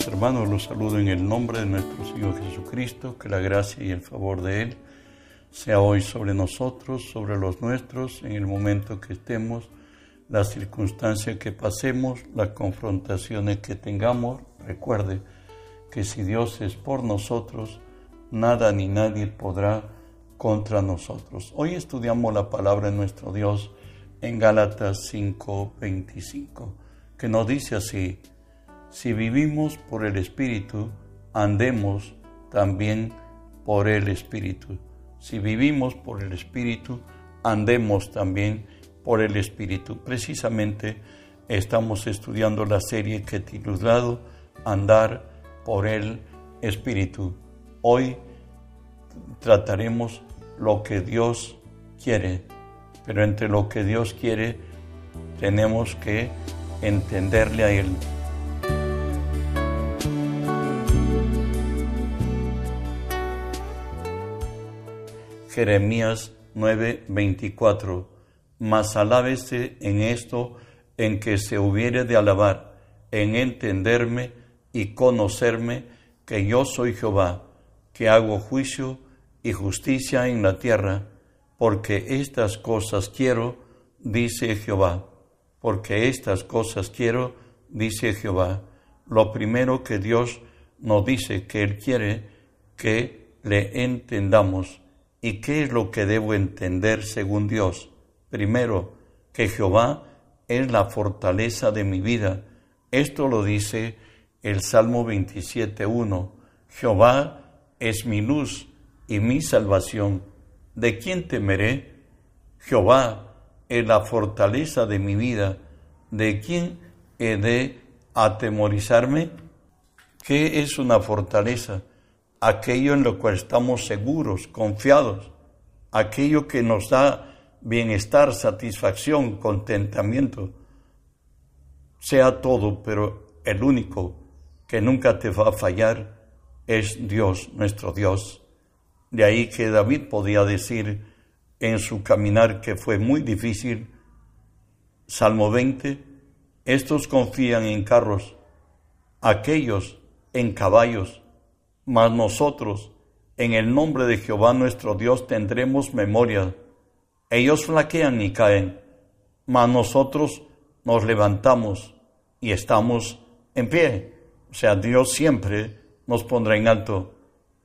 Hermanos, los saludo en el nombre de nuestro Señor Jesucristo, que la gracia y el favor de Él sea hoy sobre nosotros, sobre los nuestros, en el momento que estemos, las circunstancias que pasemos, las confrontaciones que tengamos. Recuerde que si Dios es por nosotros, nada ni nadie podrá contra nosotros. Hoy estudiamos la palabra de nuestro Dios en Gálatas 5:25, que nos dice así, si vivimos por el Espíritu, andemos también por el Espíritu. Si vivimos por el Espíritu, andemos también por el Espíritu. Precisamente estamos estudiando la serie que he titulado Andar por el Espíritu. Hoy trataremos lo que Dios quiere, pero entre lo que Dios quiere tenemos que entenderle a Él. Jeremías 9:24, mas alábese en esto en que se hubiere de alabar, en entenderme y conocerme que yo soy Jehová, que hago juicio y justicia en la tierra, porque estas cosas quiero, dice Jehová, porque estas cosas quiero, dice Jehová. Lo primero que Dios nos dice que Él quiere que le entendamos ¿Y qué es lo que debo entender según Dios? Primero, que Jehová es la fortaleza de mi vida. Esto lo dice el Salmo 27.1. Jehová es mi luz y mi salvación. ¿De quién temeré? Jehová es la fortaleza de mi vida. ¿De quién he de atemorizarme? ¿Qué es una fortaleza? Aquello en lo cual estamos seguros, confiados, aquello que nos da bienestar, satisfacción, contentamiento, sea todo, pero el único que nunca te va a fallar es Dios, nuestro Dios. De ahí que David podía decir en su caminar que fue muy difícil, Salmo 20, estos confían en carros, aquellos en caballos, mas nosotros, en el nombre de Jehová nuestro Dios, tendremos memoria. Ellos flaquean y caen, mas nosotros nos levantamos y estamos en pie. O sea, Dios siempre nos pondrá en alto,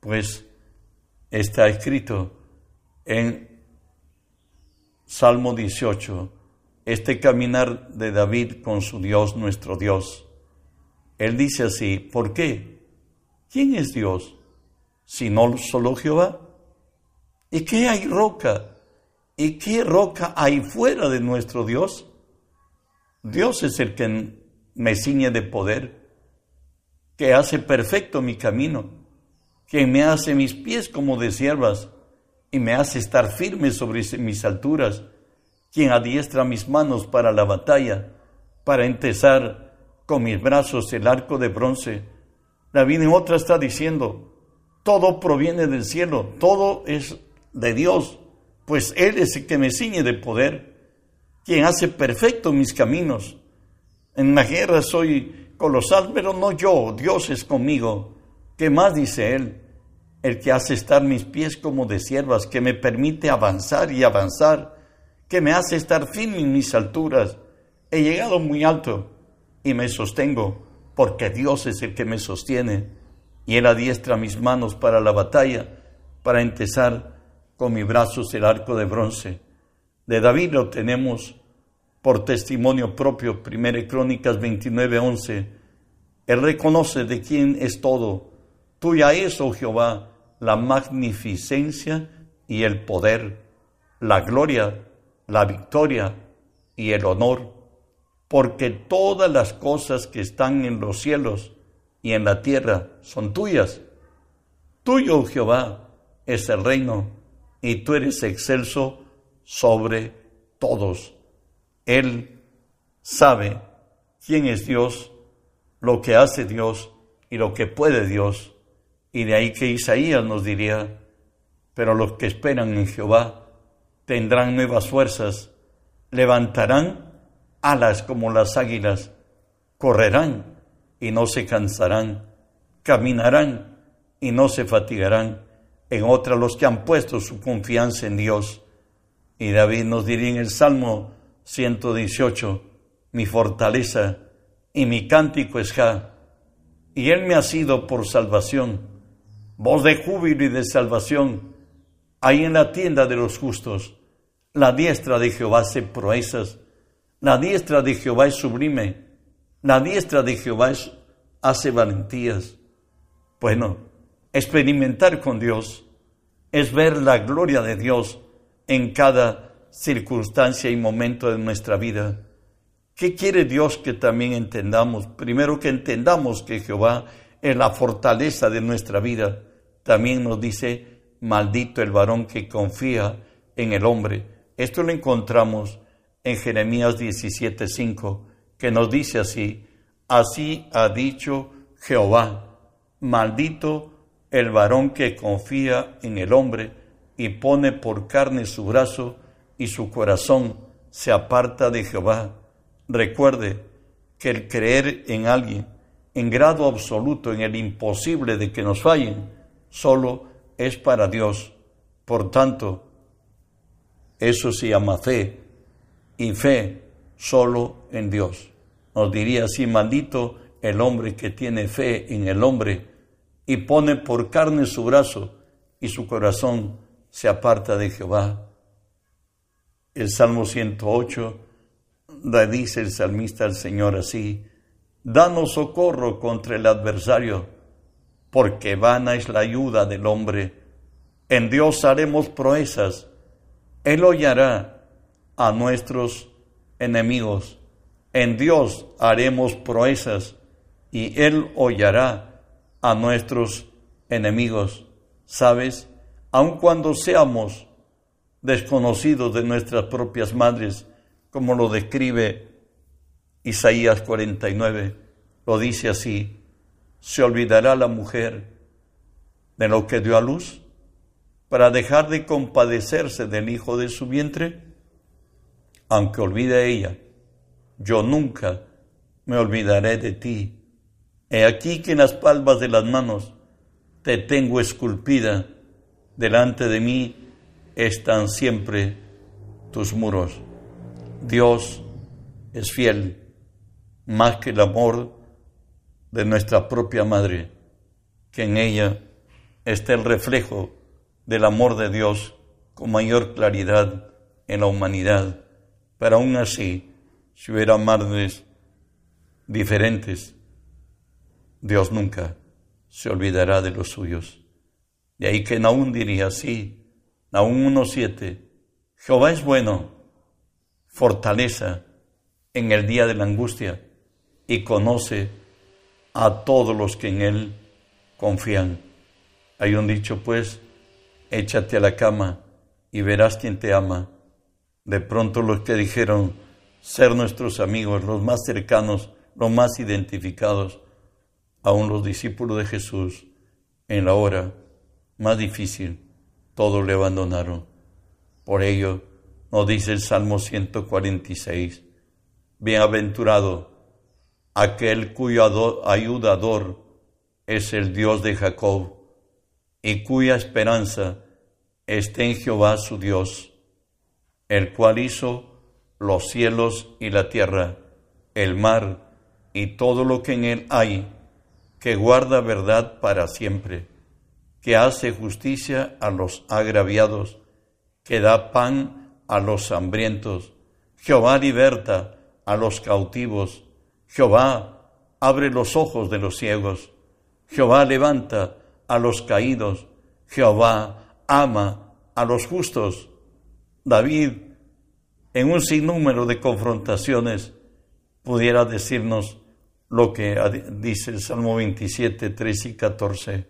pues está escrito en Salmo 18, este caminar de David con su Dios, nuestro Dios. Él dice así, ¿por qué? ¿Quién es Dios? Si no solo Jehová. ¿Y qué hay roca? ¿Y qué roca hay fuera de nuestro Dios? Dios es el que me ciñe de poder, que hace perfecto mi camino, quien me hace mis pies como de siervas y me hace estar firme sobre mis alturas, quien adiestra mis manos para la batalla, para entesar con mis brazos el arco de bronce David en otra está diciendo, todo proviene del cielo, todo es de Dios, pues Él es el que me ciñe de poder, quien hace perfecto mis caminos. En la guerra soy colosal, pero no yo, Dios es conmigo. ¿Qué más dice Él? El que hace estar mis pies como de siervas, que me permite avanzar y avanzar, que me hace estar firme en mis alturas. He llegado muy alto y me sostengo porque Dios es el que me sostiene y Él adiestra mis manos para la batalla, para empezar con mis brazos el arco de bronce. De David lo tenemos por testimonio propio, 1 Crónicas 29, 11. Él reconoce de quién es todo. Tuya es, oh Jehová, la magnificencia y el poder, la gloria, la victoria y el honor porque todas las cosas que están en los cielos y en la tierra son tuyas. Tuyo, Jehová, es el reino, y tú eres excelso sobre todos. Él sabe quién es Dios, lo que hace Dios y lo que puede Dios. Y de ahí que Isaías nos diría, pero los que esperan en Jehová tendrán nuevas fuerzas, levantarán alas como las águilas, correrán y no se cansarán, caminarán y no se fatigarán. En otra los que han puesto su confianza en Dios. Y David nos diría en el Salmo 118, mi fortaleza y mi cántico es Ja, y Él me ha sido por salvación, voz de júbilo y de salvación, ahí en la tienda de los justos. La diestra de Jehová hace proezas, la diestra de Jehová es sublime, la diestra de Jehová hace valentías. Bueno, experimentar con Dios es ver la gloria de Dios en cada circunstancia y momento de nuestra vida. ¿Qué quiere Dios que también entendamos? Primero que entendamos que Jehová es la fortaleza de nuestra vida. También nos dice, maldito el varón que confía en el hombre. Esto lo encontramos en Jeremías 17:5, que nos dice así, así ha dicho Jehová, maldito el varón que confía en el hombre y pone por carne su brazo y su corazón se aparta de Jehová Recuerde que el creer en alguien en grado absoluto, en el imposible de que nos fallen, solo es para Dios. Por tanto, eso se llama fe y fe solo en Dios. Nos diría así, maldito el hombre que tiene fe en el hombre y pone por carne su brazo y su corazón se aparta de Jehová. El Salmo 108 dice el salmista al Señor así, danos socorro contra el adversario, porque vana es la ayuda del hombre. En Dios haremos proezas, Él hollará a nuestros enemigos. En Dios haremos proezas y Él hollará a nuestros enemigos. ¿Sabes? Aun cuando seamos desconocidos de nuestras propias madres, como lo describe Isaías 49, lo dice así, ¿se olvidará la mujer de lo que dio a luz para dejar de compadecerse del hijo de su vientre? Aunque olvide ella, yo nunca me olvidaré de ti. He aquí que en las palmas de las manos te tengo esculpida, delante de mí están siempre tus muros. Dios es fiel más que el amor de nuestra propia madre, que en ella está el reflejo del amor de Dios con mayor claridad en la humanidad. Pero aún así, si hubiera madres diferentes, Dios nunca se olvidará de los suyos. De ahí que Naún diría así, Naún 1.7, Jehová es bueno fortaleza en el día de la angustia y conoce a todos los que en Él confían. Hay un dicho, pues, échate a la cama y verás quien te ama. De pronto los que dijeron ser nuestros amigos, los más cercanos, los más identificados, aún los discípulos de Jesús, en la hora más difícil, todos le abandonaron. Por ello, nos dice el Salmo 146, Bienaventurado aquel cuyo ayudador es el Dios de Jacob y cuya esperanza está en Jehová su Dios, el cual hizo los cielos y la tierra, el mar y todo lo que en él hay, que guarda verdad para siempre, que hace justicia a los agraviados, que da pan a los hambrientos. Jehová liberta a los cautivos. Jehová abre los ojos de los ciegos. Jehová levanta a los caídos. Jehová ama a los justos. David, en un sinnúmero de confrontaciones, pudiera decirnos lo que dice el Salmo 27, 3 y 14.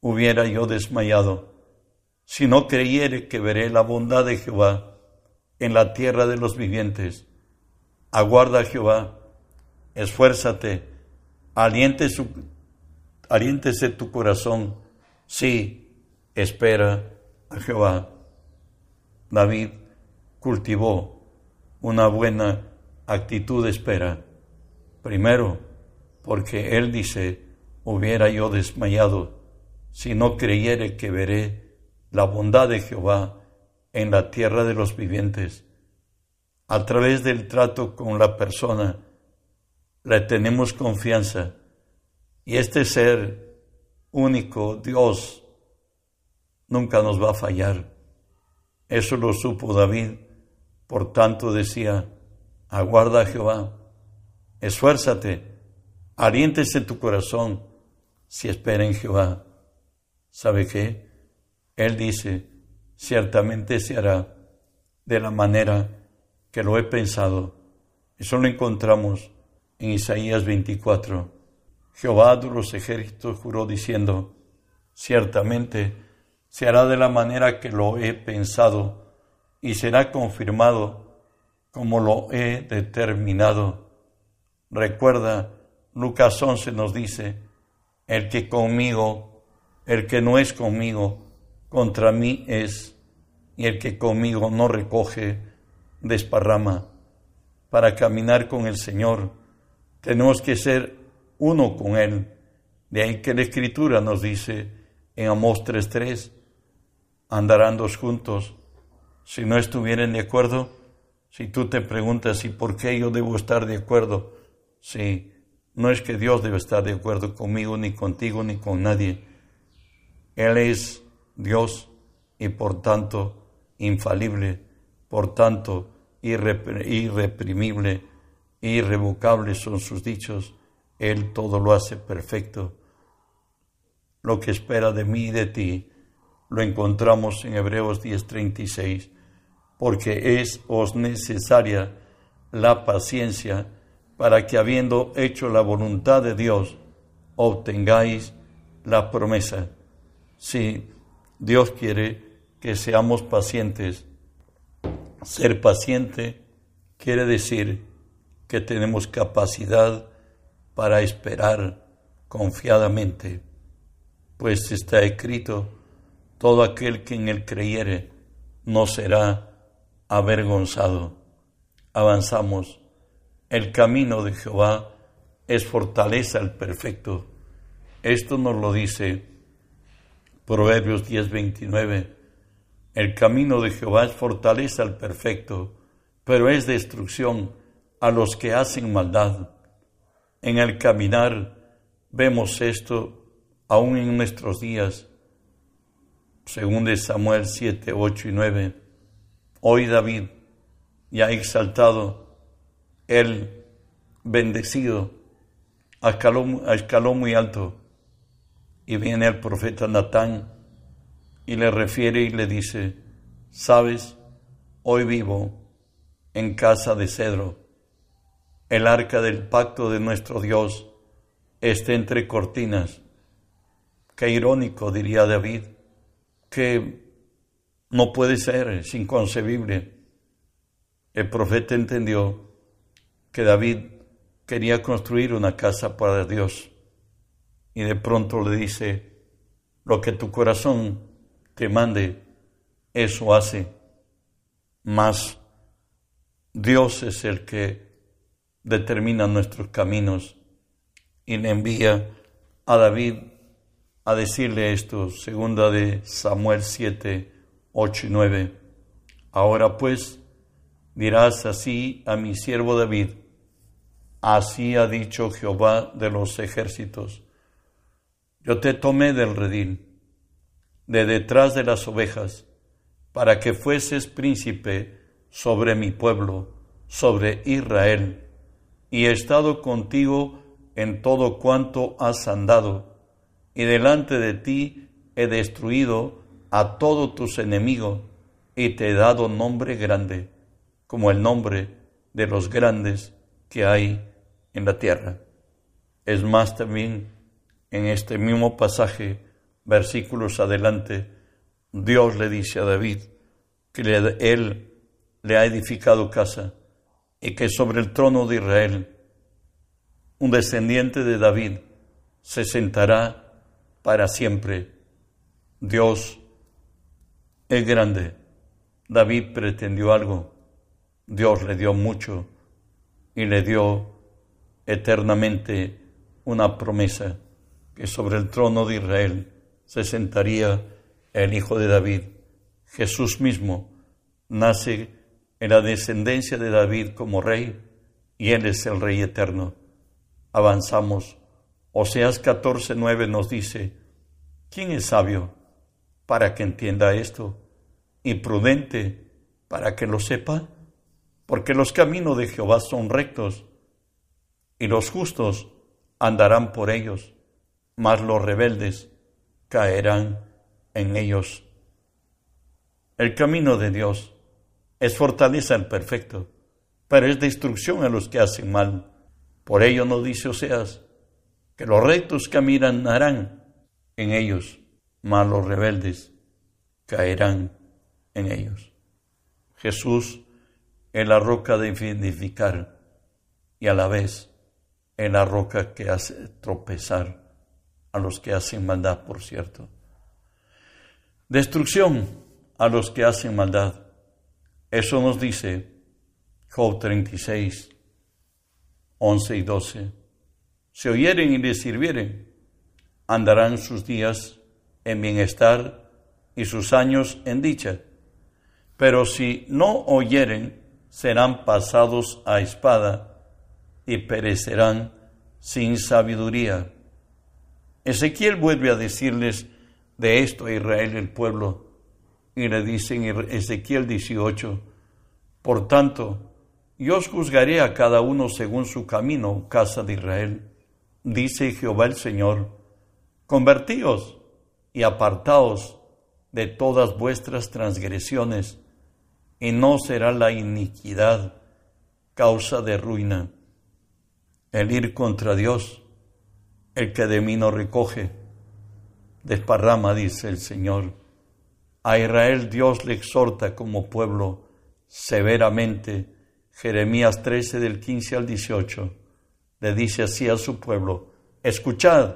Hubiera yo desmayado si no creyere que veré la bondad de Jehová en la tierra de los vivientes. Aguarda Jehová, esfuérzate, aliente su, aliéntese tu corazón. Sí, espera a Jehová. David cultivó una buena actitud de espera. Primero, porque él dice, hubiera yo desmayado si no creyere que veré la bondad de Jehová en la tierra de los vivientes. A través del trato con la persona, le tenemos confianza y este ser único, Dios, nunca nos va a fallar. Eso lo supo David, por tanto decía, aguarda a Jehová, esfuérzate, aliéntese tu corazón si espera en Jehová. ¿Sabe qué? Él dice, ciertamente se hará de la manera que lo he pensado. Eso lo encontramos en Isaías 24. Jehová de los ejércitos juró diciendo, ciertamente se hará de la manera que lo he pensado y será confirmado como lo he determinado. Recuerda, Lucas 11 nos dice, el que conmigo, el que no es conmigo, contra mí es, y el que conmigo no recoge, desparrama. Para caminar con el Señor, tenemos que ser uno con Él. De ahí que la Escritura nos dice en Amós 3.3, andarán dos juntos. Si no estuvieran de acuerdo, si tú te preguntas, ¿y por qué yo debo estar de acuerdo? Si no es que Dios debe estar de acuerdo conmigo, ni contigo, ni con nadie. Él es Dios y por tanto infalible, por tanto irreprimible, irrevocable son sus dichos. Él todo lo hace perfecto. Lo que espera de mí y de ti lo encontramos en Hebreos 10:36, porque es os necesaria la paciencia para que habiendo hecho la voluntad de Dios, obtengáis la promesa. Si Dios quiere que seamos pacientes, ser paciente quiere decir que tenemos capacidad para esperar confiadamente, pues está escrito, todo aquel que en él creyere no será avergonzado. Avanzamos. El camino de Jehová es fortaleza al perfecto. Esto nos lo dice Proverbios 10:29. El camino de Jehová es fortaleza al perfecto, pero es destrucción a los que hacen maldad. En el caminar vemos esto aún en nuestros días, según de Samuel 7, 8 y 9. Hoy David, ya exaltado, él bendecido, escaló, muy alto, y viene el profeta Natán y le refiere y le dice, sabes, hoy vivo en casa de cedro el arca del pacto de nuestro Dios esté entre cortinas. Qué irónico, diría David, que no puede ser, es inconcebible. El profeta entendió que David quería construir una casa para Dios y de pronto le dice, lo que tu corazón te mande, eso hace. Mas Dios es el que determina nuestros caminos y le envía a David a decirle esto, segunda de Samuel 7, 8 y 9. Ahora pues dirás así a mi siervo David, así ha dicho Jehová de los ejércitos, yo te tomé del redil, de detrás de las ovejas, para que fueses príncipe sobre mi pueblo, sobre Israel y he estado contigo en todo cuanto has andado, y delante de ti he destruido a todos tus enemigos, y te he dado nombre grande, como el nombre de los grandes que hay en la tierra. Es más también en este mismo pasaje, versículos adelante, Dios le dice a David que él le ha edificado casa y que sobre el trono de Israel un descendiente de David se sentará para siempre. Dios es grande. David pretendió algo, Dios le dio mucho y le dio eternamente una promesa que sobre el trono de Israel se sentaría el Hijo de David. Jesús mismo nace en la descendencia de David como rey y Él es el Rey eterno. Avanzamos. Oseas 14:9 nos dice, ¿quién es sabio para que entienda esto? ¿Y prudente para que lo sepa? Porque los caminos de Jehová son rectos y los justos andarán por ellos, mas los rebeldes caerán en ellos. El camino de Dios es fortaleza al perfecto, pero es destrucción a los que hacen mal. Por ello no dice Oseas que los rectos caminarán en ellos, mas los rebeldes caerán en ellos. Jesús es la roca de edificar y a la vez es la roca que hace tropezar a los que hacen maldad, por cierto. Destrucción a los que hacen maldad. Eso nos dice Job 36, 11 y 12. Si oyeren y les sirvieren, andarán sus días en bienestar y sus años en dicha. Pero si no oyeren, serán pasados a espada y perecerán sin sabiduría. Ezequiel vuelve a decirles de esto a Israel el pueblo y le dice en Ezequiel 18, por tanto, yo os juzgaré a cada uno según su camino, casa de Israel, dice Jehová el Señor, convertíos y apartaos de todas vuestras transgresiones, y no será la iniquidad causa de ruina. El ir contra Dios, el que de mí no recoge, desparrama, dice el Señor. A Israel Dios le exhorta como pueblo severamente. Jeremías 13 del 15 al 18 le dice así a su pueblo, escuchad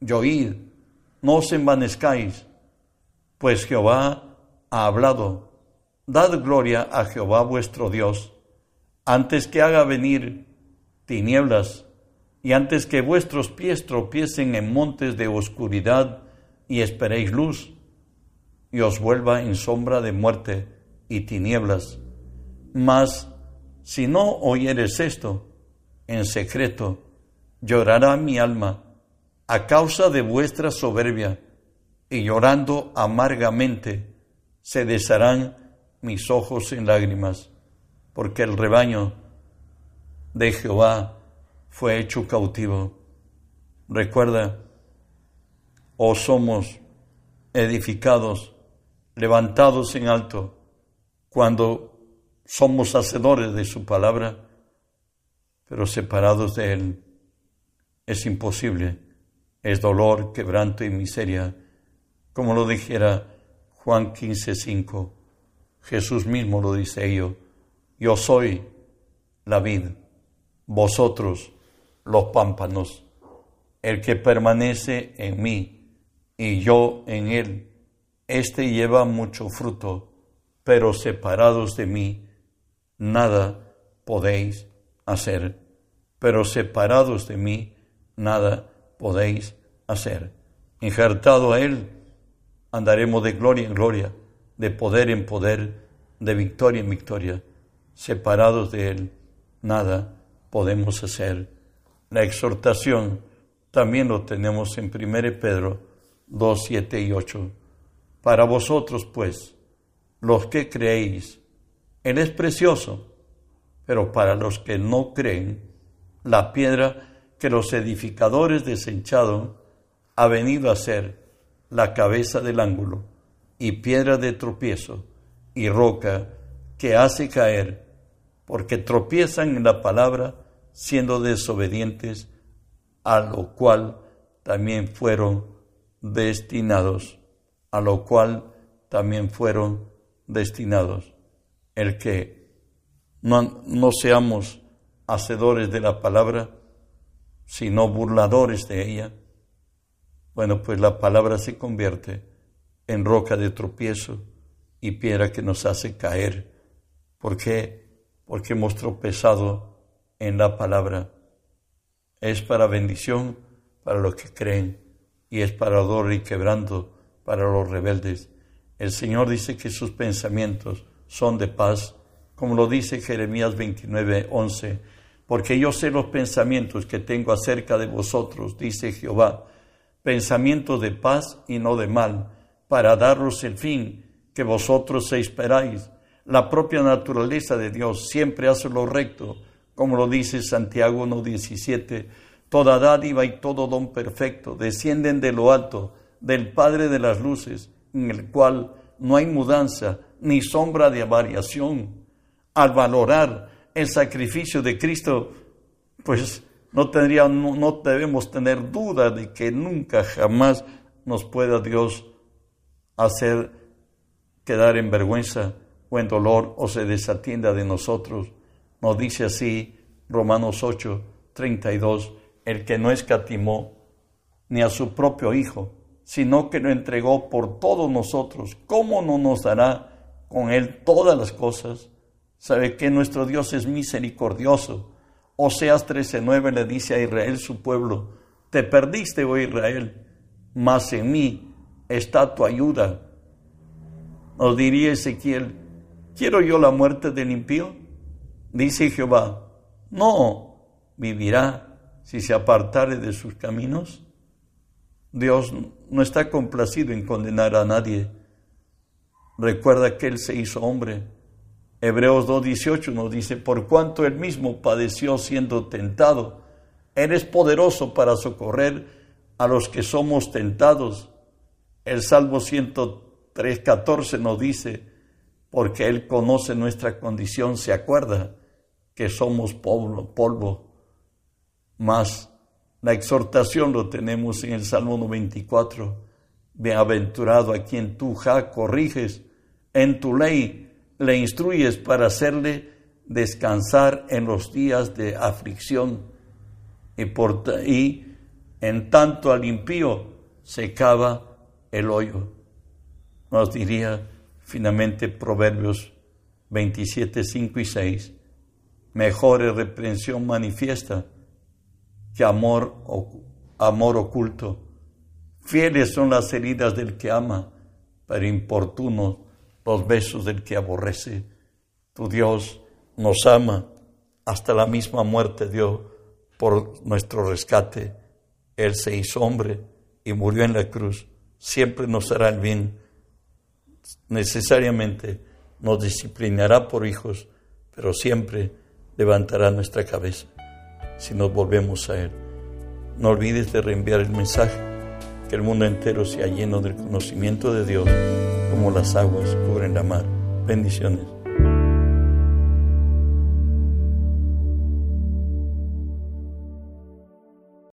y oíd, no os envanezcáis, pues Jehová ha hablado. Dad gloria a Jehová vuestro Dios, antes que haga venir tinieblas y antes que vuestros pies tropiecen en montes de oscuridad y esperéis luz y os vuelva en sombra de muerte y tinieblas. Mas si no oyeres esto, en secreto llorará mi alma a causa de vuestra soberbia, y llorando amargamente se desharán mis ojos en lágrimas, porque el rebaño de Jehová fue hecho cautivo. Recuerda, oh somos edificados levantados en alto cuando somos hacedores de su palabra, pero separados de Él es imposible, es dolor, quebranto y miseria, como lo dijera Juan 15:5. Jesús mismo lo dice ello, yo soy la vid, vosotros los pámpanos, el que permanece en mí y yo en él este lleva mucho fruto, pero separados de mí, nada podéis hacer. Pero separados de mí, nada podéis hacer. Injertado a Él, andaremos de gloria en gloria, de poder en poder, de victoria en victoria. Separados de Él, nada podemos hacer. La exhortación también lo tenemos en 1 Pedro 2, 7 y 8 para vosotros, pues, los que creéis, Él es precioso, pero para los que no creen, la piedra que los edificadores desecharon ha venido a ser la cabeza del ángulo y piedra de tropiezo y roca que hace caer, porque tropiezan en la palabra siendo desobedientes, a lo cual también fueron destinados a lo cual también fueron destinados. El que no, no seamos hacedores de la palabra, sino burladores de ella, bueno, pues la palabra se convierte en roca de tropiezo y piedra que nos hace caer. ¿Por qué? Porque hemos tropezado en la palabra. es para bendición para los que creen y es para dolor y quebranto para los rebeldes. El Señor dice que sus pensamientos son de paz, como lo dice Jeremías 29, 11, porque yo sé los pensamientos que tengo acerca de vosotros, dice Jehová, pensamientos de paz y no de mal, para daros el fin que vosotros esperáis. La propia naturaleza de Dios siempre hace lo recto, como lo dice Santiago 1.17. Toda dádiva y todo don perfecto descienden de lo alto, del Padre de las luces, en el cual no hay mudanza ni sombra de variación. Al valorar el sacrificio de Cristo, pues no, tendría, no, debemos tener duda de que nunca jamás nos pueda Dios hacer quedar en vergüenza o en dolor o se desatienda de nosotros. Nos dice así Romanos 8, 32, el que no escatimó ni a su propio Hijo, sino que lo entregó por todos nosotros, ¿cómo no nos dará con él todas las cosas? Sabe que nuestro Dios es misericordioso. Oseas 13:9 le dice a Israel su pueblo, te perdiste, oh Israel, mas en mí está tu ayuda. Nos diría Ezequiel, ¿quiero yo la muerte del impío? Dice Jehová, no, vivirá si se apartare de sus caminos. Dios no está complacido en condenar a nadie. Recuerda que Él se hizo hombre. Hebreos 2.18 nos dice, por cuanto Él mismo padeció siendo tentado, Él es poderoso para socorrer a los que somos tentados. El Salmo 103.14 nos dice, porque Él conoce nuestra condición, se acuerda que somos polvo, polvo. Más la exhortación lo tenemos en el Salmo 94. Bienaventurado a quien tú, ja, corriges, en tu ley le instruyes para hacerle descansar en los días de aflicción. Y, por, y en tanto al impío se cava el hoyo. Nos diría finalmente Proverbios 27, 5 y 6. Mejor es reprensión manifiesta que amor, amor oculto. Fieles son las heridas del que ama, pero importunos los besos del que aborrece. Tu Dios nos ama, hasta la misma muerte dio por nuestro rescate. Él se hizo hombre y murió en la cruz. Siempre nos hará el bien. Necesariamente nos disciplinará por hijos, pero siempre levantará nuestra cabeza si nos volvemos a Él. No olvides de reenviar el mensaje, que el mundo entero sea lleno del conocimiento de Dios como las aguas cubren la mar. Bendiciones.